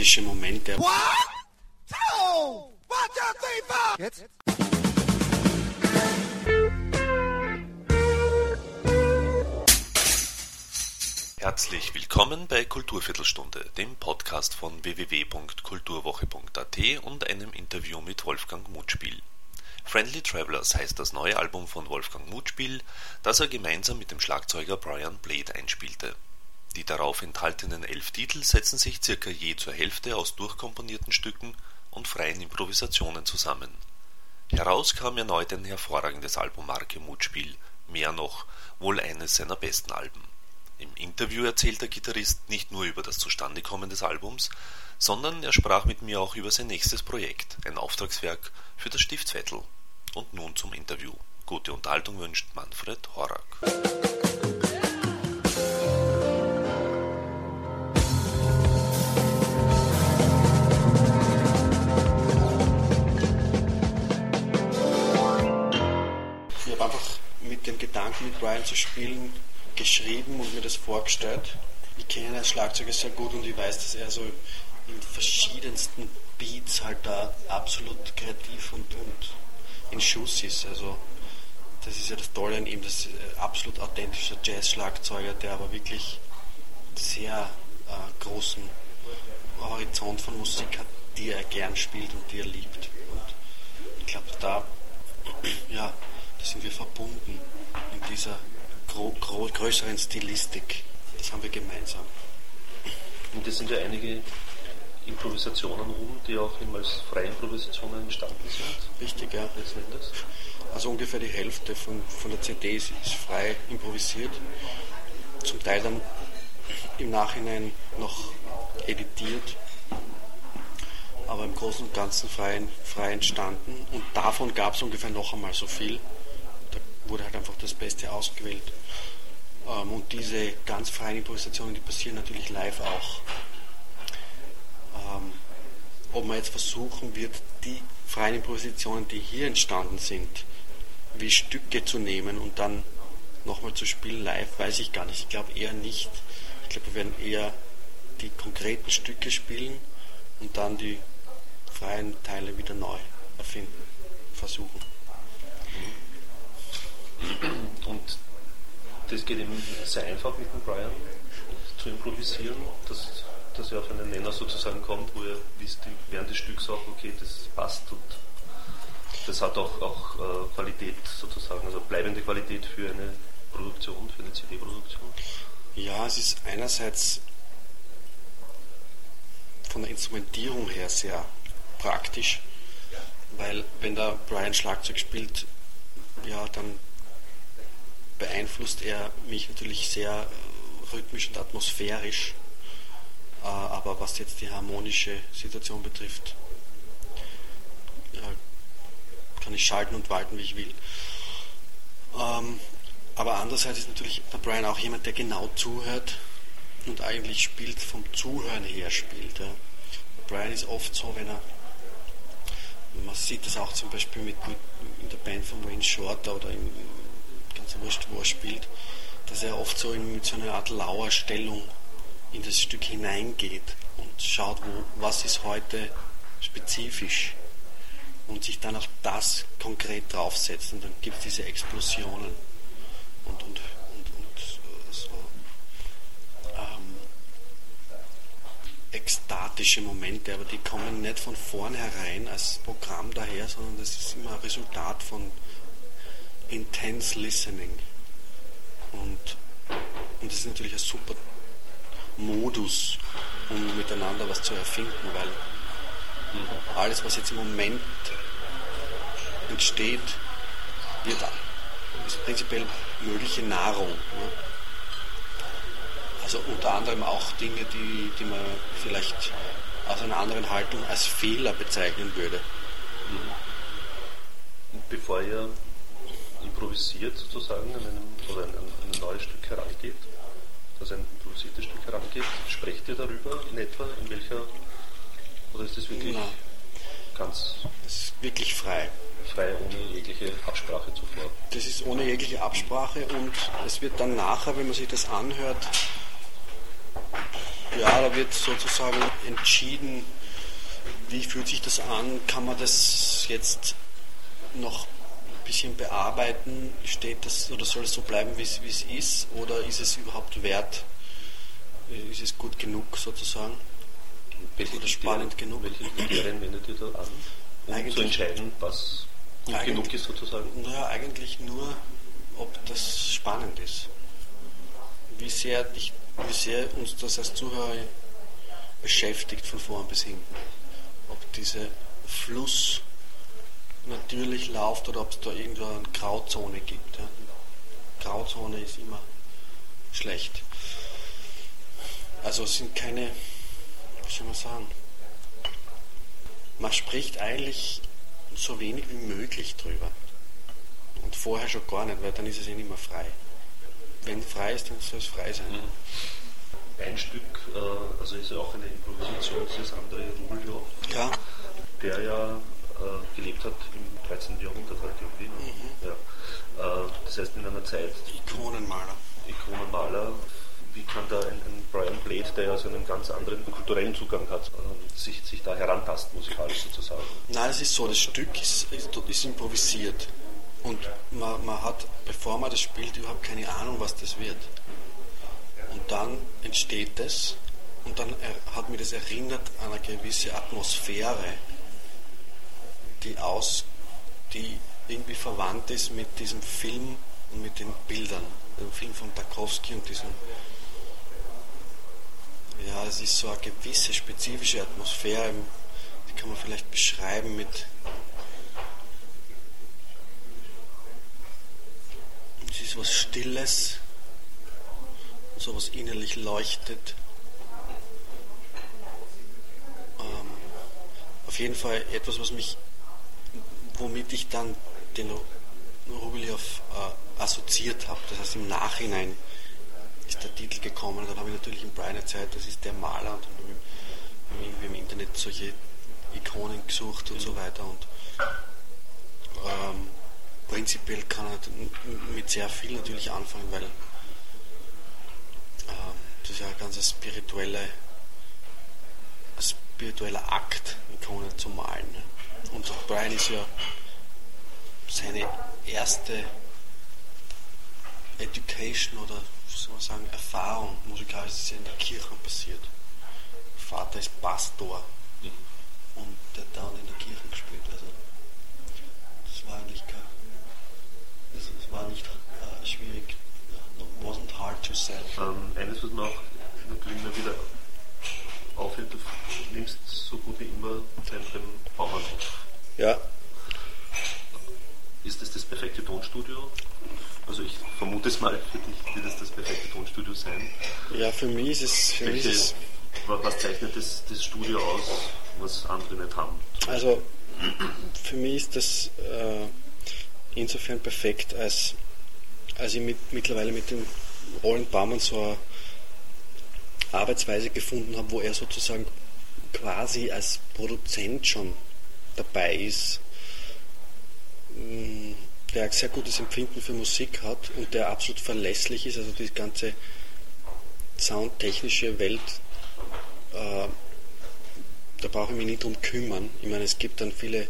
ekstatische Momente. One, two, one, two, three. Jetzt? Herzlich willkommen bei Kulturviertelstunde, dem Podcast von www.kulturwoche.at und einem Interview mit Wolfgang Mutspiel. Friendly Travelers heißt das neue Album von Wolfgang Mutspiel, das er gemeinsam mit dem Schlagzeuger Brian Blade einspielte. Die darauf enthaltenen elf Titel setzen sich circa je zur Hälfte aus durchkomponierten Stücken und freien Improvisationen zusammen. Heraus kam erneut ein hervorragendes Album Marke Mutspiel, mehr noch, wohl eines seiner besten Alben. Im Interview erzählt der Gitarrist nicht nur über das Zustandekommen des Albums, sondern er sprach mit mir auch über sein nächstes Projekt, ein Auftragswerk für das Stiftsvettel. Und nun zum Interview. Gute Unterhaltung wünscht Manfred Horak. Mit dem Gedanken, mit Brian zu spielen, geschrieben und mir das vorgestellt. Ich kenne als Schlagzeuger sehr gut und ich weiß, dass er so in verschiedensten Beats halt da absolut kreativ und, und in Schuss ist. Also das ist ja das Tolle an ihm, das absolut authentischer Jazz-Schlagzeuger, der aber wirklich sehr äh, großen Horizont von Musik hat, die er gern spielt und die er liebt. Und ich glaube, da, ja, da sind wir verbunden in dieser größeren Stilistik. Das haben wir gemeinsam. Und es sind ja einige Improvisationen rum, die auch immer als freie Improvisationen entstanden sind. Richtig, ja. Also ungefähr die Hälfte von, von der CD ist, ist frei improvisiert. Zum Teil dann im Nachhinein noch editiert. Aber im Großen und Ganzen frei, frei entstanden. Und davon gab es ungefähr noch einmal so viel. Wurde halt einfach das Beste ausgewählt. Ähm, und diese ganz freien Improvisationen, die passieren natürlich live auch. Ähm, ob man jetzt versuchen wird, die freien Improvisationen, die hier entstanden sind, wie Stücke zu nehmen und dann nochmal zu spielen live, weiß ich gar nicht. Ich glaube eher nicht. Ich glaube, wir werden eher die konkreten Stücke spielen und dann die freien Teile wieder neu erfinden, versuchen. Und das geht eben sehr einfach mit dem Brian zu improvisieren, dass, dass er auf einen Nenner sozusagen kommt, wo er wisst während des Stücks auch, okay, das passt und das hat auch, auch äh, Qualität sozusagen, also bleibende Qualität für eine Produktion, für eine CD-Produktion. Ja, es ist einerseits von der Instrumentierung her sehr praktisch, weil wenn der Brian Schlagzeug spielt, ja, dann beeinflusst er mich natürlich sehr äh, rhythmisch und atmosphärisch. Äh, aber was jetzt die harmonische Situation betrifft, ja, kann ich schalten und walten, wie ich will. Ähm, aber andererseits ist natürlich der Brian auch jemand, der genau zuhört und eigentlich spielt, vom Zuhören her spielt. Ja. Brian ist oft so, wenn er, man sieht das auch zum Beispiel mit, mit in der Band von Wayne Shorter oder in, ganz wurscht, wo er spielt, dass er oft so in, mit so einer Art Lauerstellung in das Stück hineingeht und schaut, wo, was ist heute spezifisch und sich dann auf das konkret draufsetzt und dann gibt es diese Explosionen und, und, und, und so ähm, ekstatische Momente, aber die kommen nicht von vornherein als Programm daher, sondern das ist immer ein Resultat von intense listening. Und, und das ist natürlich ein super Modus, um miteinander was zu erfinden, weil alles, was jetzt im Moment entsteht, wird, ist prinzipiell mögliche Nahrung. Ne? Also unter anderem auch Dinge, die, die man vielleicht aus einer anderen Haltung als Fehler bezeichnen würde. Und bevor ihr improvisiert sozusagen an einem, oder an ein, ein neues Stück herangeht, dass ein improvisiertes Stück herangeht, sprecht ihr darüber in etwa, in welcher, oder ist das wirklich Nein. ganz Es ist wirklich frei. frei, ohne jegliche Absprache zuvor? Das ist ohne jegliche Absprache und es wird dann nachher, wenn man sich das anhört, Ja, da wird sozusagen entschieden, wie fühlt sich das an, kann man das jetzt noch bisschen bearbeiten, steht das oder soll es so bleiben, wie es, ist, oder ist es überhaupt wert, ist es gut genug sozusagen? Welche oder spannend genug? Welche Kriterien wendet ihr da an, um Eigentlich- zu entscheiden, was gut genug ist sozusagen? Naja, eigentlich nur, ob das spannend ist. Wie sehr, dich, wie sehr uns das als Zuhörer beschäftigt von vorn bis hinten. Ob dieser Fluss natürlich läuft oder ob es da irgendwo eine Grauzone gibt. Ja. Grauzone ist immer schlecht. Also es sind keine, wie soll man sagen, man spricht eigentlich so wenig wie möglich drüber. Und vorher schon gar nicht, weil dann ist es eh nicht mehr frei. Wenn frei ist, dann soll es frei sein. Ein Stück, äh, also ist ja auch eine Improvisation, dieses André Rubeljow, Ja, der ja äh, gelebt hat im 13. Jahrhundert halt irgendwie. ne? Ja. Äh, das heißt in einer Zeit, Ikonenmaler. Ikonenmaler, wie kann da ein, ein Brian Blade, der ja so einen ganz anderen kulturellen Zugang hat, ähm, sich, sich da herantasten musikalisch sozusagen? Nein, es ist so, das Stück ist, ist, ist improvisiert. Und man, man hat, bevor man das spielt, überhaupt keine Ahnung, was das wird. Und dann entsteht es und dann hat mich das erinnert an eine gewisse Atmosphäre, die aus, die irgendwie verwandt ist mit diesem Film und mit den Bildern. Dem Film von Tarkovsky und diesem ja, es ist so eine gewisse spezifische Atmosphäre, die kann man vielleicht beschreiben mit. Es ist was Stilles, so was innerlich leuchtet. Ähm, auf jeden Fall etwas, was mich, womit ich dann den Rubilov äh, assoziiert habe. Das heißt, im Nachhinein ist der Titel gekommen. Dann habe ich natürlich im Brian erzählt, das ist der Maler und dann irgendwie im Internet solche Ikonen gesucht und so weiter. Und ähm, prinzipiell kann er mit sehr viel natürlich anfangen, weil ähm, das ist ja ein ganz spirituelle, ein spiritueller Akt, Ikonen zu malen. Ne? Und Brian ist ja seine erste Education oder soll man sagen, Erfahrung musikalisch ist ja in der Kirche passiert. Vater ist Pastor und der hat dann in der Kirche gespielt. Also das war eigentlich kein, das, war nicht äh, schwierig, wasn't hard to sell. Ähm, eines, mir auch natürlich immer wieder auffällt, du nimmst so gut wie immer beim, beim Bauern auf. Ja, Ist das das perfekte Tonstudio? Also ich vermute es mal, für dich wird es das perfekte Tonstudio sein. ja, für mich ist es, für mich ist Welche, es wa- was zeichnet das, das Studio aus, was andere nicht haben? Also für mich ist das äh, insofern perfekt, als, als ich mit, mittlerweile mit dem Roland Baumann so eine Arbeitsweise gefunden habe, wo er sozusagen quasi als Produzent schon dabei ist, mh, der ein sehr gutes Empfinden für Musik hat und der absolut verlässlich ist, also die ganze soundtechnische Welt äh, da brauche ich mich nicht drum kümmern. Ich meine, es gibt dann viele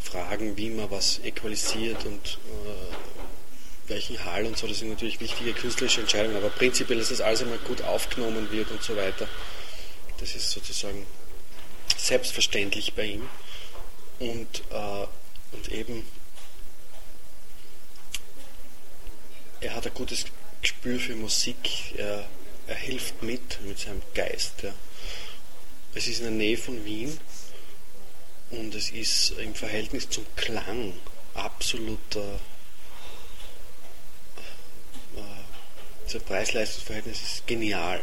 Fragen, wie man was equalisiert und äh, welchen Hall und so. Das sind natürlich wichtige künstlerische Entscheidungen, aber prinzipiell, dass das alles einmal gut aufgenommen wird und so weiter, das ist sozusagen selbstverständlich bei ihm. Und, äh, und eben, er hat ein gutes Gespür für Musik, er, er hilft mit, mit seinem Geist. Ja. Es ist in der Nähe von Wien und es ist im Verhältnis zum Klang absoluter äh, das Preis-Leistungs-Verhältnis ist genial.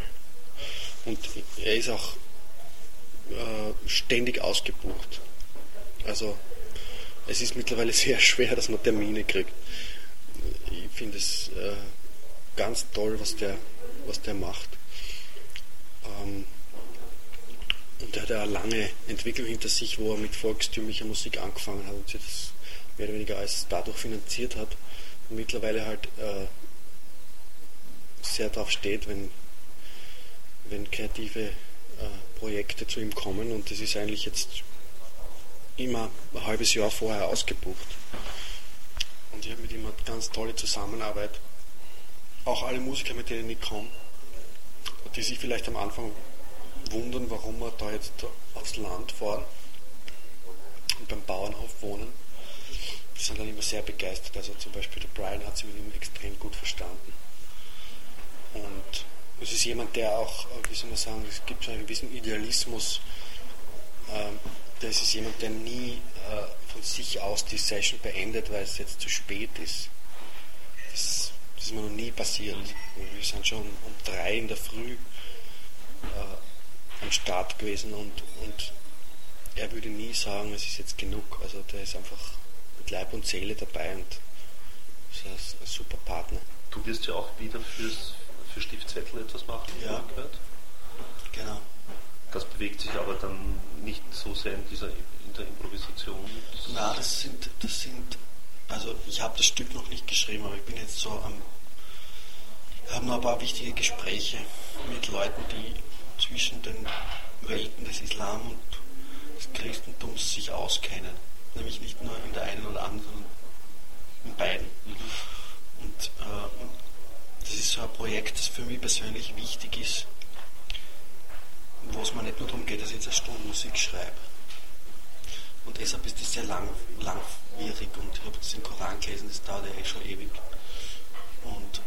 Und er ist auch äh, ständig ausgebucht. Also es ist mittlerweile sehr schwer, dass man Termine kriegt. Ich finde es äh, ganz toll, was der, was der macht. Ähm, und er hat eine lange Entwicklung hinter sich, wo er mit volkstümlicher Musik angefangen hat und sich das mehr oder weniger als dadurch finanziert hat. Und mittlerweile halt äh, sehr darauf steht, wenn, wenn kreative äh, Projekte zu ihm kommen und das ist eigentlich jetzt immer ein halbes Jahr vorher ausgebucht. Und ich habe mit ihm eine ganz tolle Zusammenarbeit. Auch alle Musiker, mit denen ich komme, die sich vielleicht am Anfang wundern, warum wir da jetzt aufs Land fahren und beim Bauernhof wohnen. Die sind dann immer sehr begeistert. Also zum Beispiel der Brian hat sich mit ihm extrem gut verstanden. Und es ist jemand, der auch, wie soll man sagen, es gibt so einen gewissen Idealismus. Ähm, das ist jemand, der nie äh, von sich aus die Session beendet, weil es jetzt zu spät ist. Das, ist mir noch nie passiert. Wir sind schon um drei in der Früh äh, am Start gewesen und, und er würde nie sagen, es ist jetzt genug. Also der ist einfach mit Leib und Seele dabei und ist ein, ein super Partner. Du wirst ja auch wieder fürs, für Stiftzettel etwas machen, ja. gehört. Genau. Das bewegt sich aber dann nicht so sehr in dieser in der Improvisation. Na, das sind, das sind, also ich habe das Stück noch nicht geschrieben, aber ich bin jetzt so am, haben noch ein paar wichtige Gespräche mit Leuten, die zwischen den Welten des Islam und des Christentums sich auskennen. Nämlich nicht nur in der einen oder anderen, sondern in beiden. Mhm. Und äh, das ist so ein Projekt, das für mich persönlich wichtig ist, wo es mir nicht nur darum geht, dass ich jetzt eine Stunde Musik schreibe. Und deshalb ist das sehr lang, langwierig und ich habe jetzt den Koran gelesen, das dauert ja eh schon ewig. Und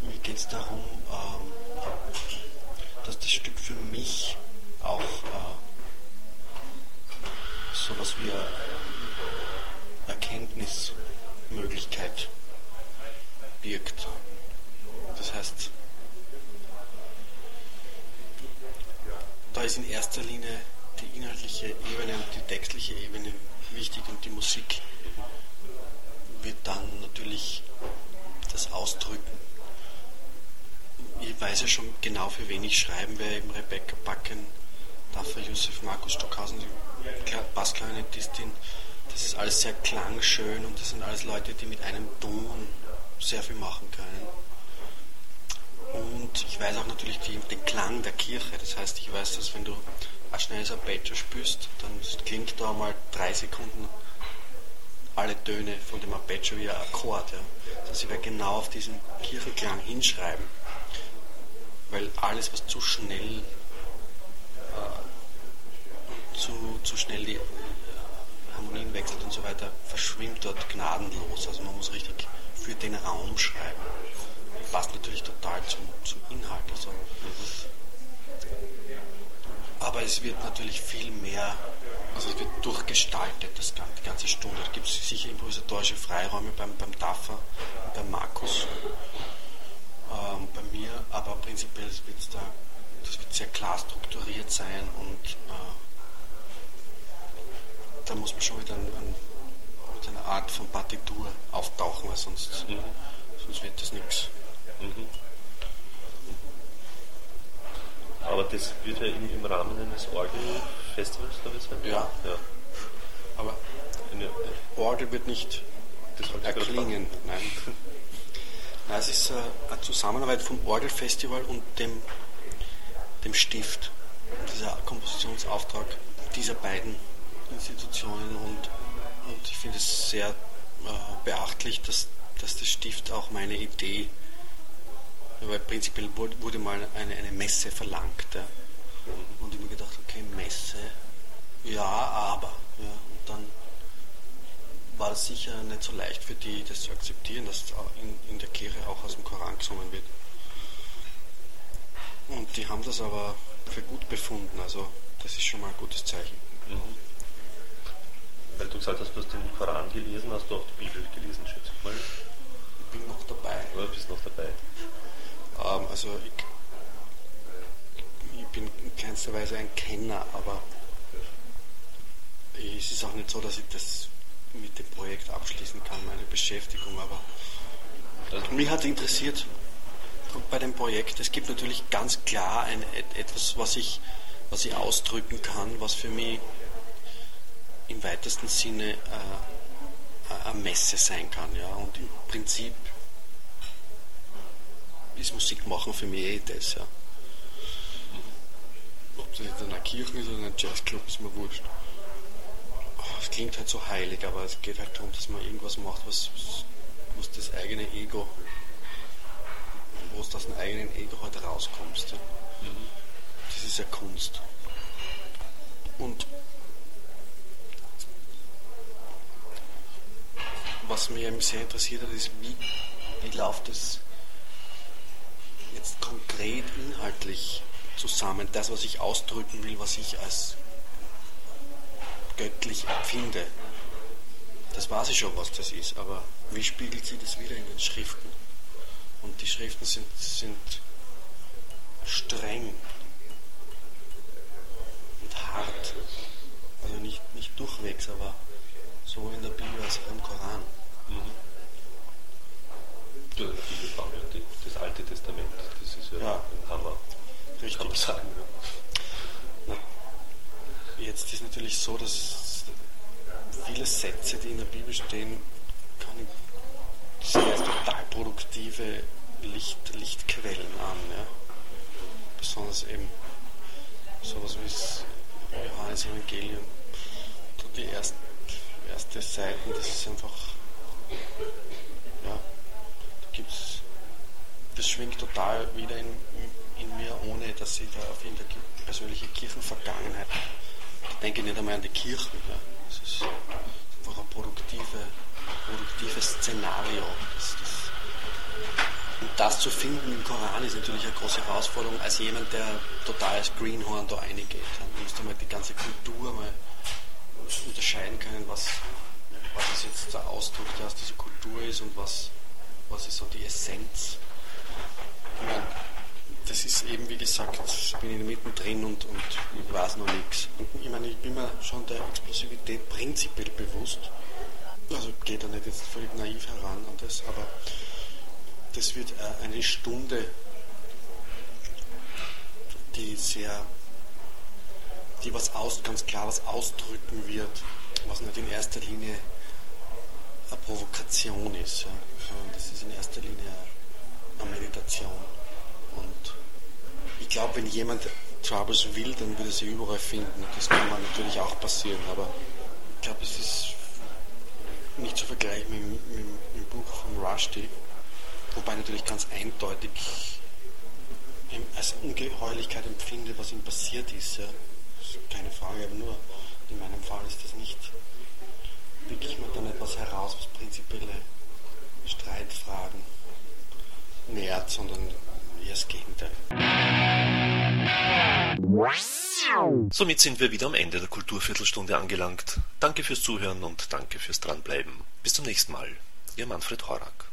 mir geht es darum, ähm, dass das Stück für mich auch äh, sowas wie eine Erkenntnismöglichkeit birgt. Das heißt, da ist in erster Linie die inhaltliche Ebene und die textliche Ebene wichtig und die Musik wird dann natürlich das Ausdrücken. Ich weiß ja schon genau, für wen ich schreiben werde, eben Rebecca Backen, Dafür Josef, Markus Stockhausen, Bassklarinettistin. Das ist alles sehr klangschön und das sind alles Leute, die mit einem Ton sehr viel machen können. Und ich weiß auch natürlich die, den Klang der Kirche. Das heißt, ich weiß, dass wenn du ein schnelles Arpeggio spürst, dann klingt da mal drei Sekunden alle Töne von dem Arpeggio wie ein Akkord. Ja. Das heißt, ich werde genau auf diesen Kirchenklang hinschreiben. Weil alles, was zu schnell, äh, zu, zu schnell die äh, Harmonien wechselt und so weiter, verschwimmt dort gnadenlos. Also man muss richtig für den Raum schreiben. Passt natürlich total zum, zum Inhalt. Also, aber es wird natürlich viel mehr, also es wird durchgestaltet, das, die ganze Stunde. Da gibt es sicher improvisatorische Freiräume beim, beim Daffer, beim Markus, ähm, bei mir, aber prinzipiell wird es da, das wird sehr klar strukturiert sein und äh, da muss man schon ein, ein, mit einer Art von Partitur auftauchen, weil sonst, mhm. sonst wird das nichts. Mhm. Aber das wird ja im, im Rahmen eines Orgelfestivals, glaube ich, sein. Ja. ja. Aber eine, Orgel wird nicht erklingen. Nein. Nein, es ist äh, eine Zusammenarbeit vom Orgelfestival und dem, dem Stift. Dieser Kompositionsauftrag dieser beiden Institutionen und, und ich finde es sehr äh, beachtlich, dass, dass der Stift auch meine Idee weil prinzipiell wurde mal eine, eine Messe verlangt. Ja. Und ich habe mir gedacht, okay, Messe, ja, aber. Ja. Und dann war es sicher nicht so leicht für die, das zu akzeptieren, dass in, in der Kirche auch aus dem Koran gesungen wird. Und die haben das aber für gut befunden, also das ist schon mal ein gutes Zeichen. Mhm. Weil du gesagt hast, du hast den Koran gelesen, hast du auch die Bibel gelesen, schätze ich mal? Ich bin noch dabei. Oder bist noch dabei? Also ich, ich, bin in keinster Weise ein Kenner, aber es ist auch nicht so, dass ich das mit dem Projekt abschließen kann, meine Beschäftigung, aber mich hat interessiert bei dem Projekt, es gibt natürlich ganz klar ein, etwas, was ich, was ich ausdrücken kann, was für mich im weitesten Sinne äh, eine Messe sein kann. Ja? Und im Prinzip ist Musik machen für mich eh das, ja. Ob das jetzt eine Kirche ist oder ein Jazzclub, ist mir wurscht. Es klingt halt so heilig, aber es geht halt darum, dass man irgendwas macht, was, was das eigene Ego, wo es aus dem eigenen Ego halt rauskommst. Ja. Das ist ja Kunst. Und was mich eben sehr interessiert hat, ist, wie, wie läuft es konkret inhaltlich zusammen, das, was ich ausdrücken will, was ich als göttlich empfinde. Das weiß ich schon, was das ist, aber wie spiegelt sich das wieder in den Schriften? Und die Schriften sind, sind streng und hart. Also nicht, nicht durchwegs, aber so in der Bibel als auch im Koran. Mhm. Ja, das Alte Testament, das ist ja, ja. ein Hammer. Richtig. Kann man sagen. Ja. Jetzt ist natürlich so, dass viele Sätze, die in der Bibel stehen, kann ich sehr total produktive Licht, Lichtquellen an. Ja? Besonders eben sowas wie das Johannes Evangelium. Die erste, erste Seiten, das ist einfach, ja, da gibt's, das schwingt total wieder in, in mir, ohne dass ich da auf irgendeine persönliche Kirchenvergangenheit ich denke nicht einmal an die Kirchen. Ja. Das ist einfach ein produktive, produktives Szenario. Das, das, und das zu finden im Koran ist natürlich eine große Herausforderung als jemand, der total als Greenhorn da reingeht. Man muss mal die ganze Kultur mal unterscheiden können, was, was ist jetzt der Ausdruck, der aus dieser Kultur ist und was, was ist so die Essenz. Das ist eben, wie gesagt, ich bin in mittendrin und, und ich weiß noch nichts. ich meine, ich bin mir schon der Explosivität prinzipiell bewusst. Also geht da nicht jetzt völlig naiv heran an das, aber das wird äh, eine Stunde, die sehr, die was aus, ganz klar was ausdrücken wird, was nicht in erster Linie eine Provokation ist. Das ist in erster Linie eine Meditation. Und ich glaube, wenn jemand Troubles will, dann würde er sie überall finden. Das kann man natürlich auch passieren, aber ich glaube, es ist nicht zu vergleichen mit, mit, mit, dem Buch von Rushdie, wobei natürlich ganz eindeutig als Ungeheuerlichkeit empfinde, was ihm passiert ist. Ja. ist keine Frage, aber nur in meinem Fall ist das nicht, wirklich mir dann etwas heraus, was prinzipielle Streitfragen nährt, sondern eher das Gegenteil. Somit sind wir wieder am Ende der Kulturviertelstunde angelangt. Danke fürs Zuhören und danke fürs Dranbleiben. Bis zum nächsten Mal. Ihr Manfred Horak.